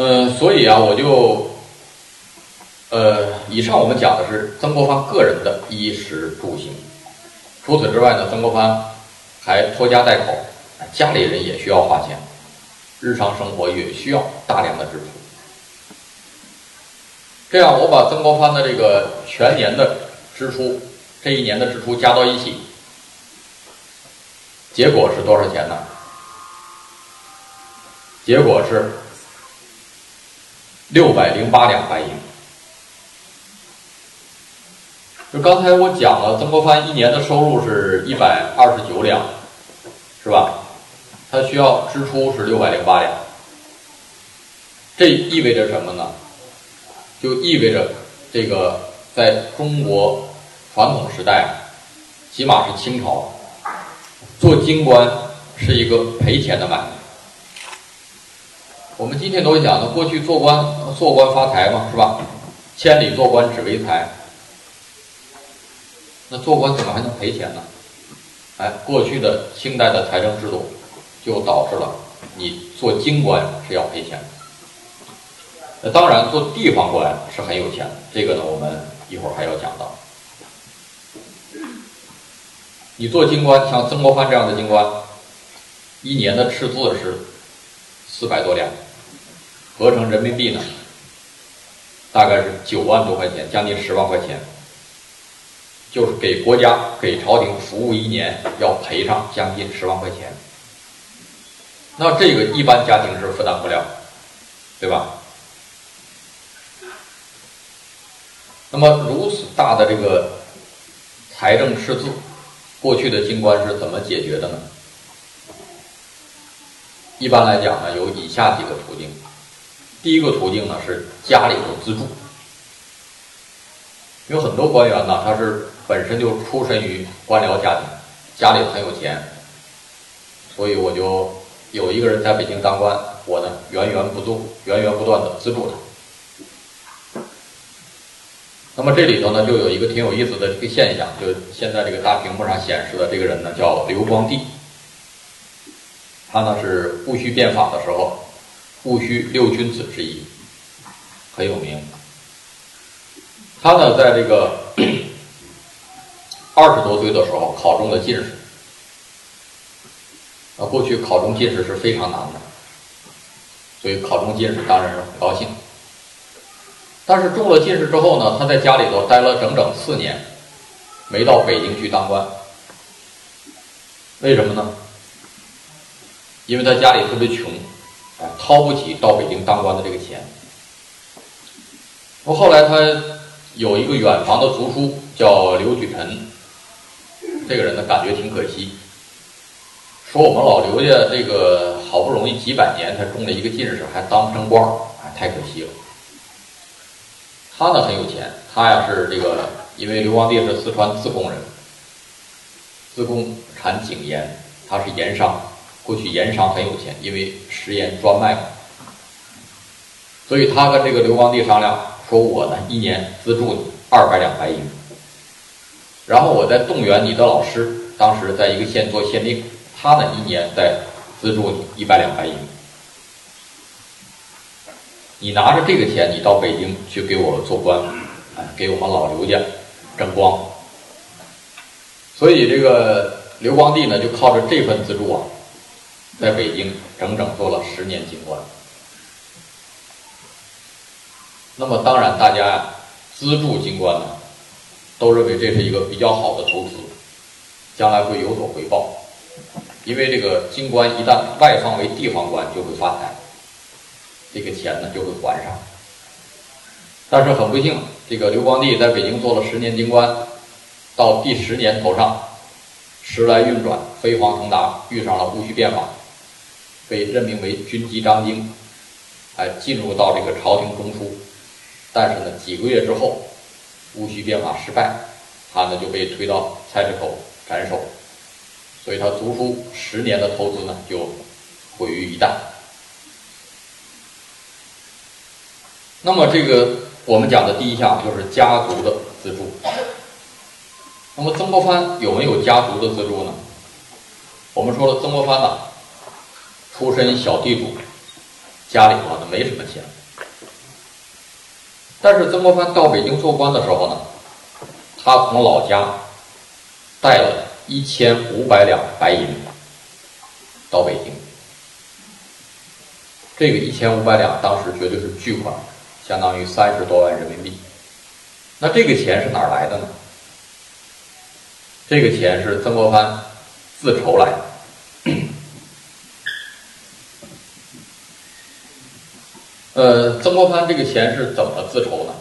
嗯，所以啊，我就，呃，以上我们讲的是曾国藩个人的衣食住行。除此之外呢，曾国藩还拖家带口，家里人也需要花钱，日常生活也需要大量的支出。这样，我把曾国藩的这个全年的支出，这一年的支出加到一起，结果是多少钱呢？结果是。六百零八两白银。就刚才我讲了，曾国藩一年的收入是一百二十九两，是吧？他需要支出是六百零八两。这意味着什么呢？就意味着这个在中国传统时代，起码是清朝，做京官是一个赔钱的买卖。我们今天都讲的，过去做官做官发财嘛，是吧？千里做官只为财。那做官怎么还能赔钱呢？哎，过去的清代的财政制度就导致了你做京官是要赔钱的。那当然，做地方官是很有钱的，这个呢，我们一会儿还要讲到。你做京官，像曾国藩这样的京官，一年的赤字是四百多两。合成人民币呢，大概是九万多块钱，将近十万块钱，就是给国家、给朝廷服务一年要赔上将近十万块钱。那这个一般家庭是负担不了，对吧？那么如此大的这个财政赤字，过去的京官是怎么解决的呢？一般来讲呢，有以下几个途径。第一个途径呢是家里头资助，有很多官员呢，他是本身就出身于官僚家庭，家里很有钱，所以我就有一个人在北京当官，我呢源源不断、源源不断的资助他。那么这里头呢，就有一个挺有意思的这个现象，就现在这个大屏幕上显示的这个人呢，叫刘光第，他呢是戊戌变法的时候。戊戌六君子之一，很有名。他呢，在这个二十多岁的时候考中了进士。啊，过去考中进士是非常难的，所以考中进士当然是很高兴。但是中了进士之后呢，他在家里头待了整整四年，没到北京去当官。为什么呢？因为他家里特别穷。哎，掏不起到北京当官的这个钱。我后来他有一个远房的族叔叫刘举臣，这个人呢感觉挺可惜，说我们老刘家这个好不容易几百年才中了一个进士，还当不成官儿，哎，太可惜了。他呢很有钱，他呀是这个，因为刘光第是四川自贡人，自贡产井盐，他是盐商。过去盐商很有钱，因为食盐专卖嘛，所以他跟这个刘光第商量，说我呢一年资助你二百两白银，然后我再动员你的老师，当时在一个县做县令，他呢一年再资助你一百两白银，你拿着这个钱，你到北京去给我做官，哎，给我们老刘家争光。所以这个刘光第呢，就靠着这份资助啊。在北京整整做了十年京官，那么当然大家呀资助京官呢，都认为这是一个比较好的投资，将来会有所回报，因为这个京官一旦外放为地方官就会发财，这个钱呢就会还上。但是很不幸，这个刘光第在北京做了十年京官，到第十年头上，时来运转，飞黄腾达，遇上了戊戌变法。被任命为军机张京，哎，进入到这个朝廷中枢，但是呢，几个月之后，戊戌变法失败，他呢就被推到菜市口斩首，所以他读书十年的投资呢就毁于一旦。那么这个我们讲的第一项就是家族的资助。那么曾国藩有没有家族的资助呢？我们说了，曾国藩呢。出身小地主，家里头呢没什么钱。但是曾国藩到北京做官的时候呢，他从老家带了一千五百两白银到北京。这个一千五百两当时绝对是巨款，相当于三十多万人民币。那这个钱是哪来的呢？这个钱是曾国藩自筹来的。呃，曾国藩这个钱是怎么自筹呢？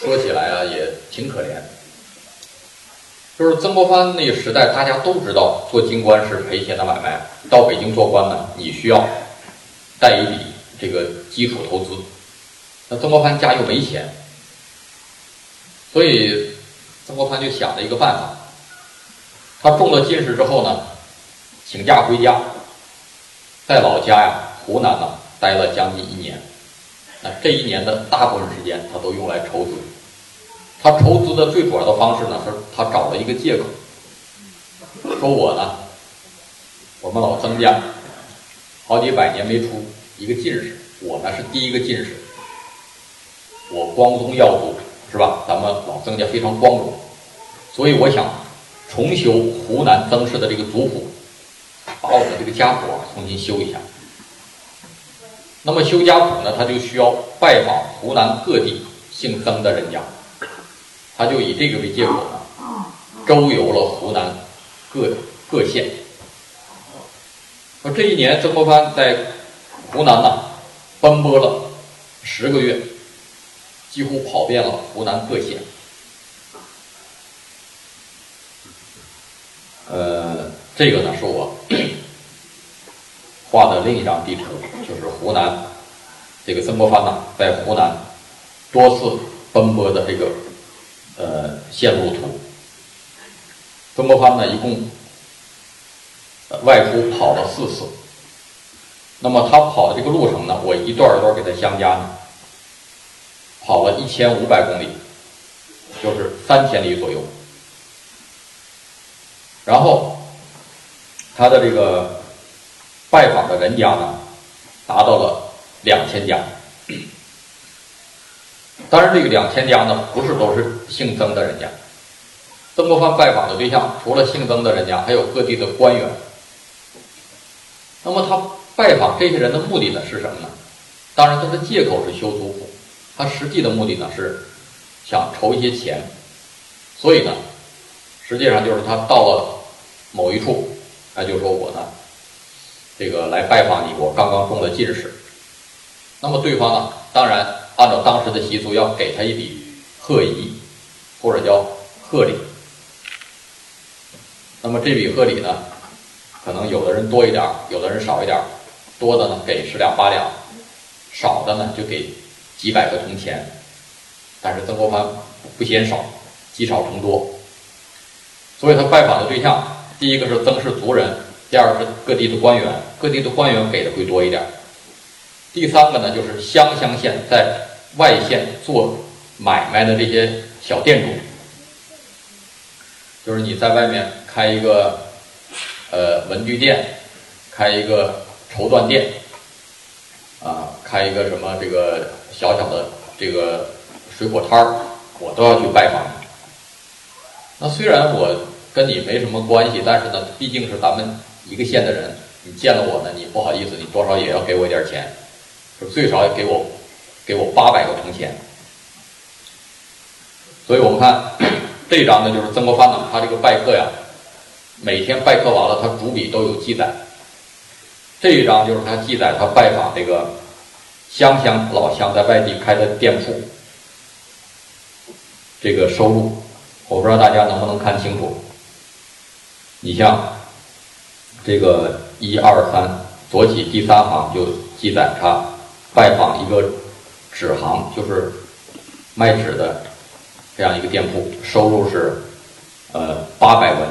说起来啊，也挺可怜。就是曾国藩那个时代，大家都知道做京官是赔钱的买卖。到北京做官呢，你需要带一笔这个基础投资。那曾国藩家又没钱，所以曾国藩就想了一个办法。他中了进士之后呢，请假回家，在老家呀，湖南呢。待了将近一年，那这一年的大部分时间，他都用来筹资。他筹资的最主要的方式呢，是他找了一个借口，说我呢，我们老曾家好几百年没出一个进士，我呢是第一个进士，我光宗耀祖是吧？咱们老曾家非常光荣，所以我想重修湖南曾氏的这个族谱，把我们这个家谱重新修一下。那么修家谱呢，他就需要拜访湖南各地姓曾的人家，他就以这个为借口，周游了湖南各各县。说这一年，曾国藩在湖南呢奔波了十个月，几乎跑遍了湖南各县。呃，这个呢是我。画的另一张地图就是湖南，这个曾国藩呢在湖南多次奔波的这个呃线路图。曾国藩呢一共外出跑了四次，那么他跑的这个路程呢，我一段一段给他相加呢，跑了一千五百公里，就是三千里左右。然后他的这个。拜访的人家呢，达到了两千家。当然，这个两千家呢，不是都是姓曾的人家。曾国藩拜访的对象，除了姓曾的人家，还有各地的官员。那么，他拜访这些人的目的呢，是什么呢？当然，他的借口是修族谱，他实际的目的呢，是想筹一些钱。所以呢，实际上就是他到了某一处，他就说我呢。这个来拜访你，我刚刚中了进士。那么对方呢，当然按照当时的习俗，要给他一笔贺仪，或者叫贺礼。那么这笔贺礼呢，可能有的人多一点，有的人少一点。多的呢给十两八两，少的呢就给几百个铜钱。但是曾国藩不嫌少，积少成多。所以他拜访的对象，第一个是曾氏族人。第二个是各地的官员，各地的官员给的会多一点。第三个呢，就是湘乡县在外县做买卖的这些小店主，就是你在外面开一个呃文具店，开一个绸缎店，啊，开一个什么这个小小的这个水果摊儿，我都要去拜访。那虽然我跟你没什么关系，但是呢，毕竟是咱们。一个县的人，你见了我呢，你不好意思，你多少也要给我一点钱，就最少要给我，给我八百个铜钱。所以我们看 这一章呢，就是曾国藩呢，他这个拜客呀，每天拜客完了，他主笔都有记载。这一章就是他记载他拜访这个乡乡老乡在外地开的店铺，这个收入，我不知道大家能不能看清楚。你像。这个一二三左起第三行就记载他拜访一个纸行，就是卖纸的这样一个店铺，收入是呃八百文，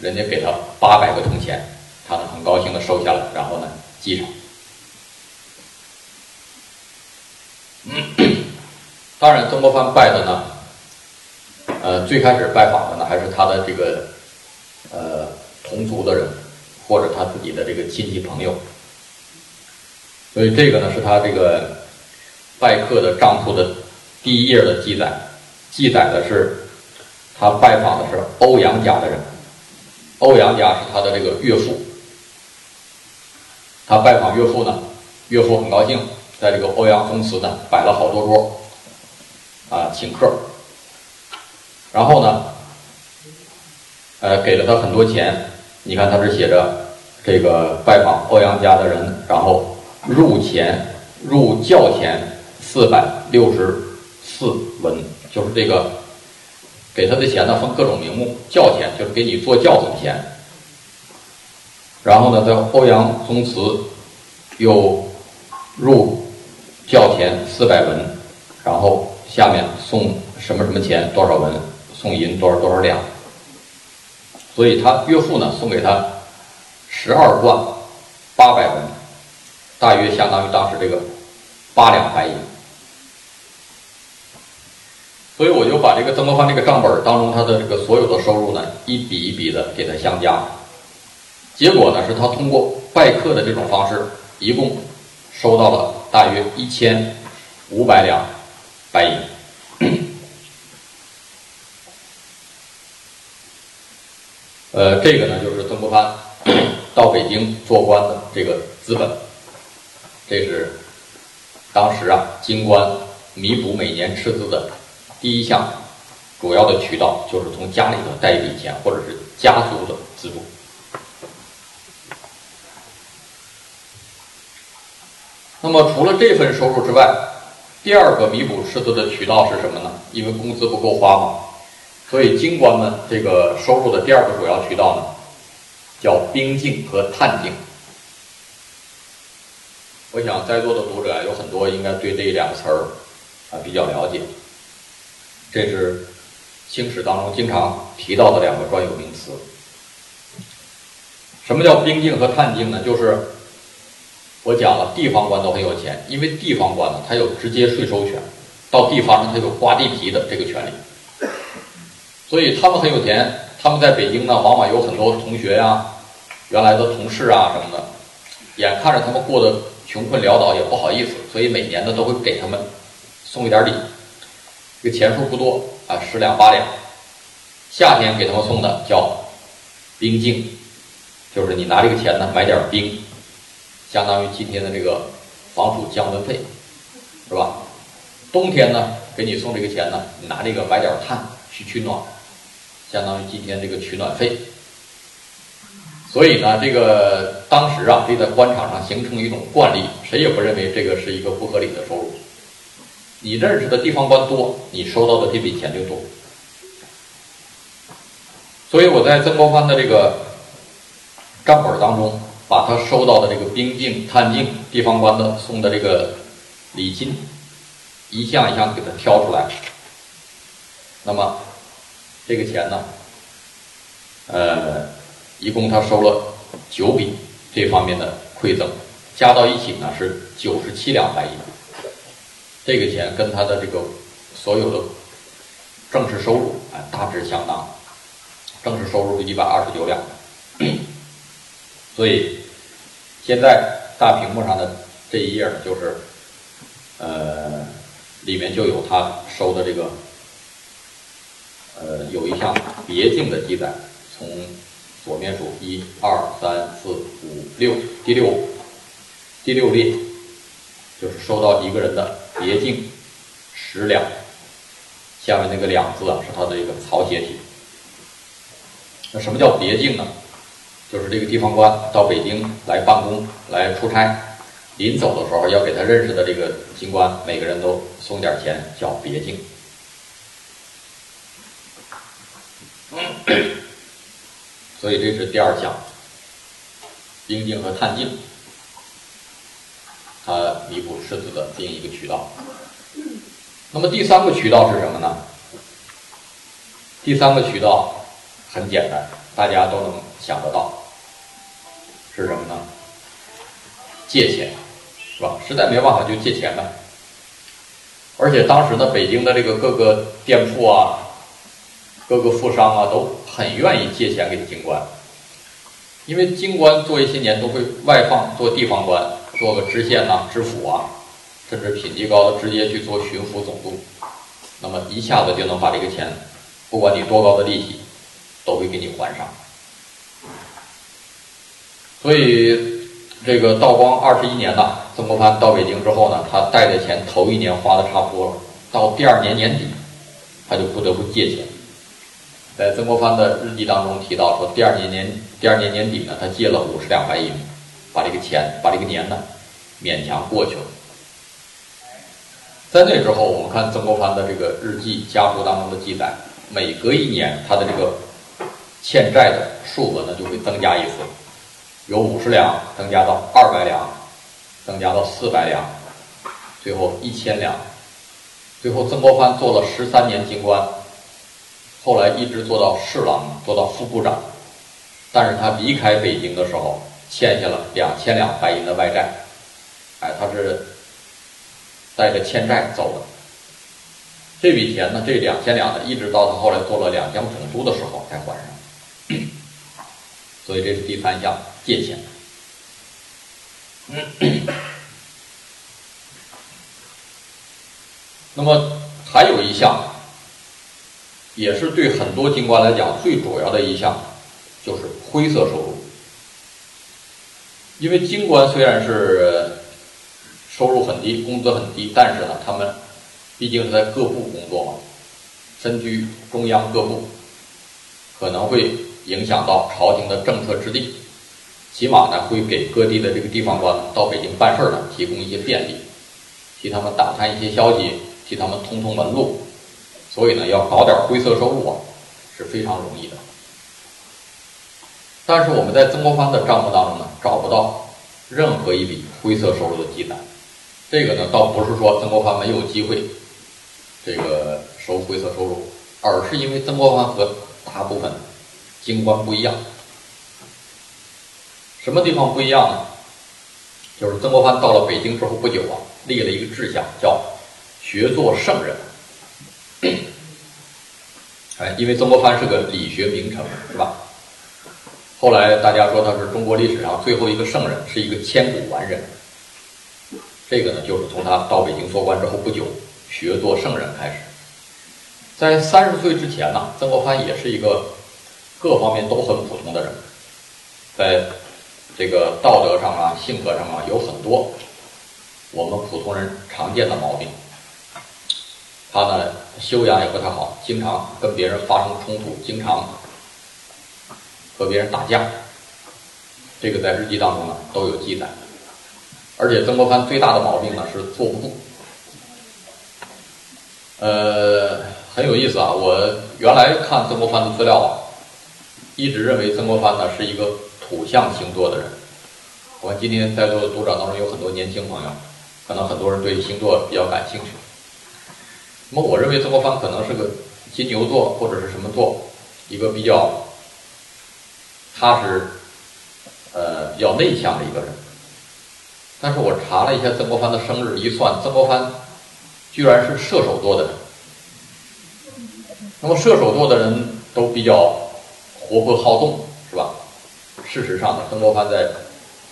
人家给他八百个铜钱，他呢很高兴的收下来，然后呢记上。当然，曾国藩拜的呢，呃，最开始拜访的呢还是他的这个呃同族的人。或者他自己的这个亲戚朋友，所以这个呢是他这个拜客的账簿的第一页的记载，记载的是他拜访的是欧阳家的人，欧阳家是他的这个岳父，他拜访岳父呢，岳父很高兴，在这个欧阳宗祠呢摆了好多桌，啊，请客，然后呢，呃，给了他很多钱，你看他这写着这个拜访欧阳家的人，然后。入钱入教钱四百六十四文，就是这个给他的钱呢，分各种名目。教钱就是给你做教子的钱。然后呢，在欧阳宗祠又入教钱四百文，然后下面送什么什么钱多少文，送银多少多少两。所以他岳父呢，送给他十二贯八百文。大约相当于当时这个八两白银，所以我就把这个曾国藩这个账本当中他的这个所有的收入呢，一笔一笔的给他相加，结果呢是他通过拜客的这种方式，一共收到了大约一千五百两白银。呃，这个呢就是曾国藩到北京做官的这个资本。这是当时啊，京官弥补每年赤字的第一项主要的渠道，就是从家里头带一笔钱，或者是家族的资助。那么，除了这份收入之外，第二个弥补赤字的渠道是什么呢？因为工资不够花嘛，所以京官们这个收入的第二个主要渠道呢，叫兵境和探境。我想在座的读者啊有很多应该对这两个词儿啊比较了解。这是清史当中经常提到的两个专有名词。什么叫兵境和探境呢？就是我讲了，地方官都很有钱，因为地方官呢，他有直接税收权，到地方上他有刮地皮的这个权利，所以他们很有钱。他们在北京呢，往往有很多同学呀、原来的同事啊什么的，眼看着他们过得。穷困潦倒也不好意思，所以每年呢都会给他们送一点礼，这个钱数不多啊，十两八两。夏天给他们送的叫冰镜，就是你拿这个钱呢买点冰，相当于今天的这个防暑降温费，是吧？冬天呢给你送这个钱呢，你拿这个买点炭去取暖，相当于今天这个取暖费。所以呢，这个当时啊，这在官场上形成一种惯例，谁也不认为这个是一个不合理的收入。你认识的地方官多，你收到的这笔钱就多。所以我在曾国藩的这个账本当中，把他收到的这个兵境、探境地方官的送的这个礼金，一项一项给他挑出来。那么这个钱呢，呃。一共他收了九笔这方面的馈赠，加到一起呢是九十七两白银。这个钱跟他的这个所有的正式收入啊大致相当，正式收入是一百二十九两。所以现在大屏幕上的这一页，就是呃里面就有他收的这个呃有一项别境的记载，从。左面数一二三四五六，第六第六列就是收到一个人的别境十两，下面那个两字啊是他的一个草写体。那什么叫别境呢？就是这个地方官到北京来办公来出差，临走的时候要给他认识的这个京官每个人都送点钱，叫别境。所以这是第二项，兵境和探境，它弥补赤字的另一个渠道。那么第三个渠道是什么呢？第三个渠道很简单，大家都能想得到，是什么呢？借钱，是吧？实在没办法就借钱呗。而且当时呢，北京的这个各个店铺啊。各个富商啊都很愿意借钱给京官，因为京官做一些年都会外放做地方官，做个知县呐、知府啊，甚至品级高的直接去做巡抚总督，那么一下子就能把这个钱，不管你多高的利息，都会给你还上。所以这个道光二十一年呐，曾国藩到北京之后呢，他带的钱头一年花的差不多了，到第二年年底，他就不得不借钱。在曾国藩的日记当中提到说，第二年年第二年年底呢，他借了五十两白银，把这个钱把这个年呢勉强过去了。在那之后，我们看曾国藩的这个日记家书当中的记载，每隔一年他的这个欠债的数额呢就会增加一次，由五十两增加到二百两，增加到四百两，最后一千两，最后曾国藩做了十三年京官。后来一直做到侍郎，做到副部长，但是他离开北京的时候，欠下了两千两白银的外债，哎，他是带着欠债走的。这笔钱呢，这两千两呢，一直到他后来做了两江总督的时候才还上。所以这是第三项借钱。那么还有一项。也是对很多京官来讲最主要的一项，就是灰色收入。因为京官虽然是收入很低、工资很低，但是呢，他们毕竟是在各部工作嘛，身居中央各部，可能会影响到朝廷的政策制定，起码呢，会给各地的这个地方官到北京办事儿呢提供一些便利，替他们打探一些消息，替他们通通门路。所以呢，要搞点灰色收入啊，是非常容易的。但是我们在曾国藩的账目当中呢，找不到任何一笔灰色收入的记载。这个呢，倒不是说曾国藩没有机会这个收灰色收入，而是因为曾国藩和大部分京官不一样。什么地方不一样呢？就是曾国藩到了北京之后不久啊，立了一个志向，叫学做圣人。哎，因为曾国藩是个理学名臣，是吧？后来大家说他是中国历史上最后一个圣人，是一个千古完人。这个呢，就是从他到北京做官之后不久，学做圣人开始。在三十岁之前呢，曾国藩也是一个各方面都很普通的人，在这个道德上啊、性格上啊，有很多我们普通人常见的毛病。他呢，修养也不太好，经常跟别人发生冲突，经常和别人打架。这个在日记当中呢都有记载。而且曾国藩最大的毛病呢是坐不住。呃，很有意思啊，我原来看曾国藩的资料，一直认为曾国藩呢是一个土象星座的人。我今天在座的读者当中有很多年轻朋友，可能很多人对星座比较感兴趣。那么，我认为曾国藩可能是个金牛座或者是什么座，一个比较踏实、呃比较内向的一个人。但是我查了一下曾国藩的生日，一算，曾国藩居然是射手座的人。那么射手座的人都比较活泼好动，是吧？事实上呢，曾国藩在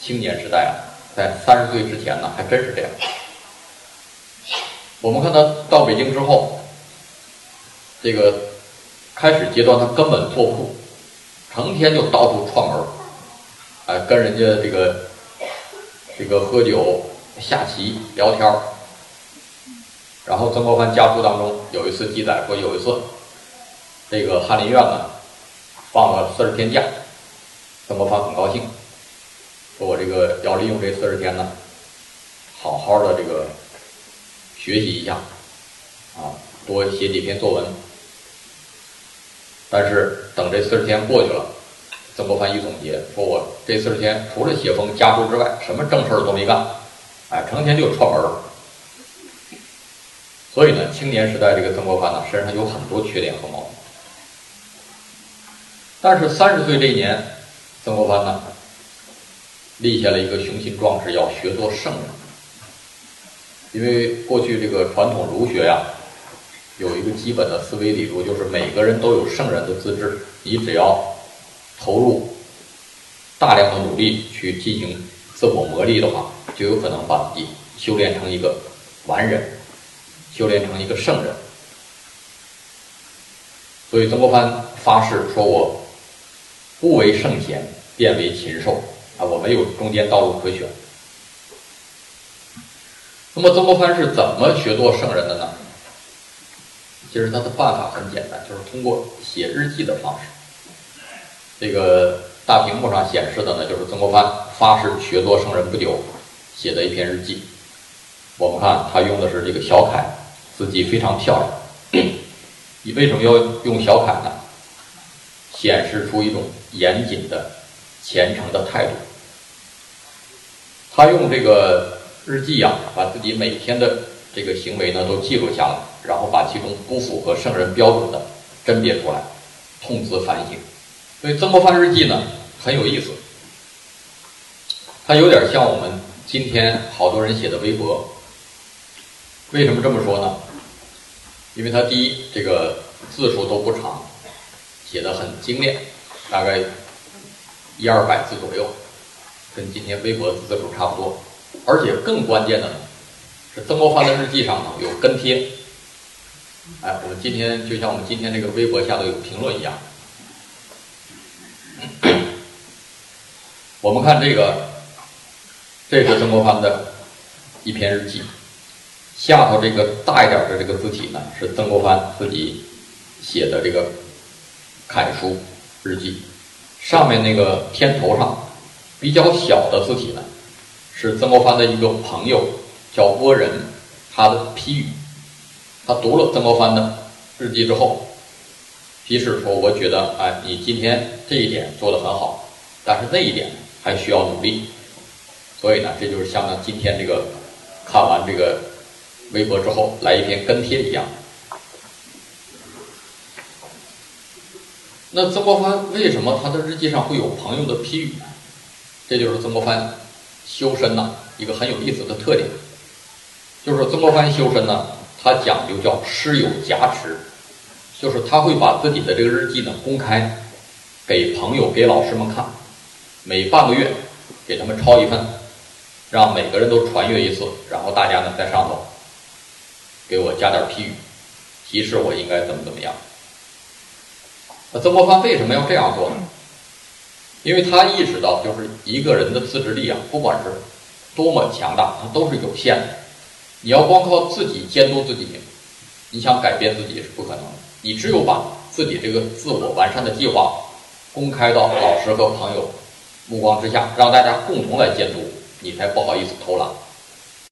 青年时代啊，在三十岁之前呢，还真是这样。我们看他到北京之后，这个开始阶段他根本坐不住，成天就到处串门儿，哎，跟人家这个这个喝酒、下棋、聊天儿。然后曾国藩家书当中有一次记载说，有一次这个翰林院呢放了四十天假，曾国藩很高兴，说我这个要利用这四十天呢，好好的这个。学习一下，啊，多写几篇作文。但是等这四十天过去了，曾国藩一总结说：“我这四十天除了写封家书之外，什么正事儿都没干，哎，成天就串门儿。”所以呢，青年时代这个曾国藩呢，身上有很多缺点和毛病。但是三十岁这一年，曾国藩呢，立下了一个雄心壮志，要学做圣人。因为过去这个传统儒学呀，有一个基本的思维理路，就是每个人都有圣人的资质，你只要投入大量的努力去进行自我磨砺的话，就有可能把自己修炼成一个完人，修炼成一个圣人。所以曾国藩发誓说：“我不为圣贤，便为禽兽。”啊，我没有中间道路可选。那么曾国藩是怎么学做圣人的呢？其实他的办法很简单，就是通过写日记的方式。这个大屏幕上显示的呢，就是曾国藩发誓学做圣人不久写的一篇日记。我们看他用的是这个小楷，字迹非常漂亮。你为什么要用小楷呢？显示出一种严谨的、虔诚的态度。他用这个日记呀，把自己每天的这个行为呢都记录下来，然后把其中不符合圣人标准的甄别出来，痛自反省。所以曾国藩日记呢很有意思，它有点像我们今天好多人写的微博。为什么这么说呢？因为它第一，这个字数都不长，写的很精炼，大概一二百字左右，跟今天微博字数差不多。而且更关键的，是曾国藩的日记上呢有跟帖。哎，我们今天就像我们今天这个微博下头有评论一样。我们看这个，这是曾国藩的一篇日记。下头这个大一点的这个字体呢，是曾国藩自己写的这个楷书日记。上面那个片头上比较小的字体呢，是曾国藩的一个朋友叫郭人，他的批语。他读了曾国藩的日记之后，批示说：“我觉得，哎，你今天这一点做得很好，但是那一点还需要努力。”所以呢，这就是像今天这个看完这个。微博之后来一篇跟帖一样。那曾国藩为什么他的日记上会有朋友的批语呢？这就是曾国藩修身呐一个很有意思的特点，就是曾国藩修身呢，他讲究叫师友加持，就是他会把自己的这个日记呢公开给朋友、给老师们看，每半个月给他们抄一份，让每个人都传阅一次，然后大家呢在上头。给我加点批语，提示我应该怎么怎么样。那曾国藩为什么要这样做呢？因为他意识到，就是一个人的自制力啊，不管是多么强大，它都是有限的。你要光靠自己监督自己，你想改变自己是不可能。你只有把自己这个自我完善的计划公开到老师和朋友目光之下，让大家共同来监督，你才不好意思偷懒。